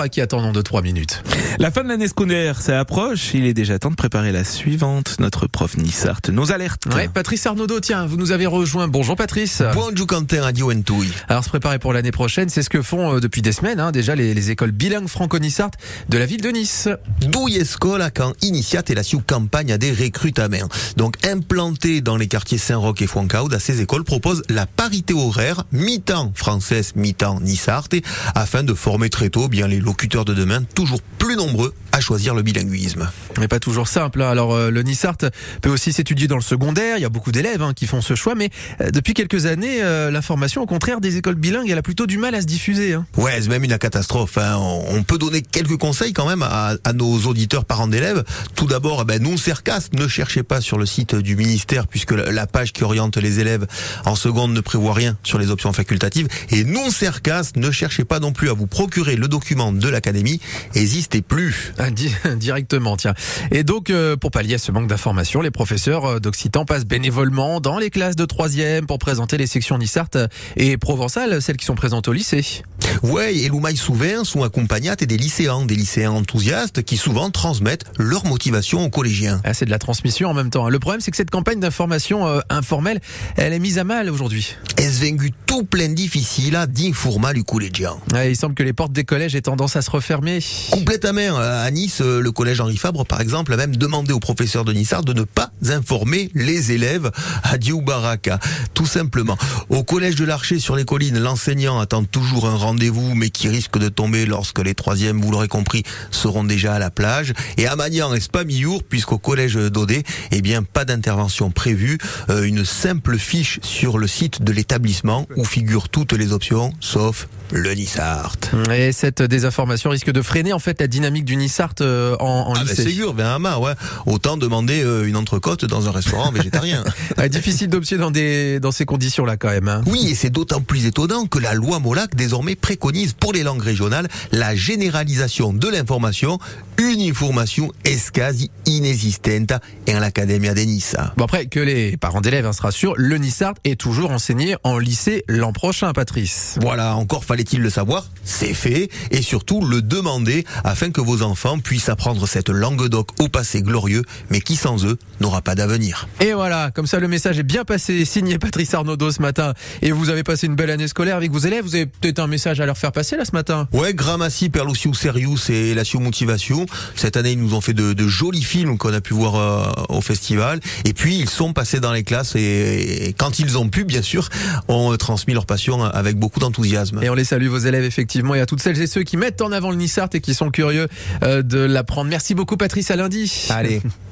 à qui attendons de 3 minutes. La fin de l'année scolaire, ça approche. Il est déjà temps de préparer la suivante. Notre prof Nissart nos alertes. Ouais, Patrice Arnaudot, tiens, vous nous avez rejoint. Bonjour Patrice. Bonjour Quentin, Radio Entouille. Alors se préparer pour l'année prochaine, c'est ce que font euh, depuis des semaines hein, déjà les, les, écoles bilingues franco-nissart de la ville de Nice. Douille Escola quand initiate et la sous campagne à des recrutements. Donc implanté dans les quartiers Saint-Roch et Fuencaud, ces écoles proposent la parité horaire mi-temps française, mi-temps nissart afin de former très tôt bien les locuteurs de demain, toujours plus nombreux à choisir le bilinguisme. Mais pas toujours simple. Hein. Alors euh, le Nissart peut aussi s'étudier dans le secondaire. Il y a beaucoup d'élèves hein, qui font ce choix, mais euh, depuis quelques années, euh, l'information, au contraire des écoles bilingues, elle a plutôt du mal à se diffuser. Hein. Ouais, c'est même une catastrophe. On peut donner quelques conseils quand même à, à nos auditeurs parents d'élèves. Tout d'abord, eh ben, non cercas, ne cherchez pas sur le site du ministère puisque la page qui oriente les élèves en seconde ne prévoit rien sur les options facultatives. Et non cercas, ne cherchez pas non plus à vous procurer le document de l'académie. N'hésitez plus. Directement, tiens. Et donc, euh, pour pallier à ce manque d'informations, les professeurs euh, d'Occitan passent bénévolement dans les classes de troisième pour présenter les sections Nissart et Provençal, celles qui sont présentes au lycée. Ouais, et l'Oumaï souvent sont accompagnés des lycéens, des lycéens enthousiastes qui souvent transmettent leur motivation aux collégiens. Ah, c'est de la transmission en même temps. Hein. Le problème, c'est que cette campagne d'information euh, informelle, elle est mise à mal aujourd'hui. Est-ce vengu tout plein difficile à d'informer du collégien? Ouais, Il semble que les portes des collèges aient tendance à se refermer. Complètement. À Nice, euh, le collège Henri Fabre, par exemple, a même demandé aux professeurs de Nissart de ne pas informer les élèves à Baraka. Tout simplement. Au collège de l'Archer sur les collines, l'enseignant attend toujours un rendez-vous, mais qui risque de tomber lorsque les troisièmes, vous l'aurez compris, seront déjà à la plage. Et à Magnan et Spamillour, puisqu'au collège d'Odé, eh bien, pas d'intervention prévue. Euh, une simple fiche sur le site de l'établissement où figurent toutes les options, sauf le Nissart. Et cette désinformation risque de freiner en fait la dynamique du Nissart euh, en, en ah lycée. Ben c'est sûr, ben ouais. Autant demander euh, une entrecôte dans un restaurant végétarien. difficile dans des dans ces conditions-là quand même. Hein. Oui, et c'est d'autant plus étonnant que la loi Molac désormais préconise pour les langues régionales la généralisation de l'information, une information escasi inexistente en l'Académie de Nice. Bon après que les parents d'élèves hein, se rassurent, le Nissart est toujours enseigné en lycée l'an prochain, Patrice. Voilà, encore fallait-il le savoir, c'est fait, et surtout le demander afin que vos enfants puissent apprendre cette langue d'oc au passé glorieux, mais qui sans eux n'aura pas d'avenir. Et voilà, comme ça le message est bien passé, signé Patrice Arnaudot ce matin. Et vous avez passé une belle année scolaire avec vos élèves, vous avez peut-être un message à leur faire passer là ce matin Ouais, Gramassi, Perlusiu Serious et la Motivation. Cette année, ils nous ont fait de, de jolis films qu'on a pu voir euh, au festival. Et puis, ils sont passés dans les classes et, et, quand ils ont pu, bien sûr, ont transmis leur passion avec beaucoup d'enthousiasme. Et on les salue, vos élèves, effectivement, et à toutes celles et ceux qui mettent en avant le Nissart et qui sont curieux euh, de l'apprendre. Merci beaucoup, Patrice, à lundi. Allez.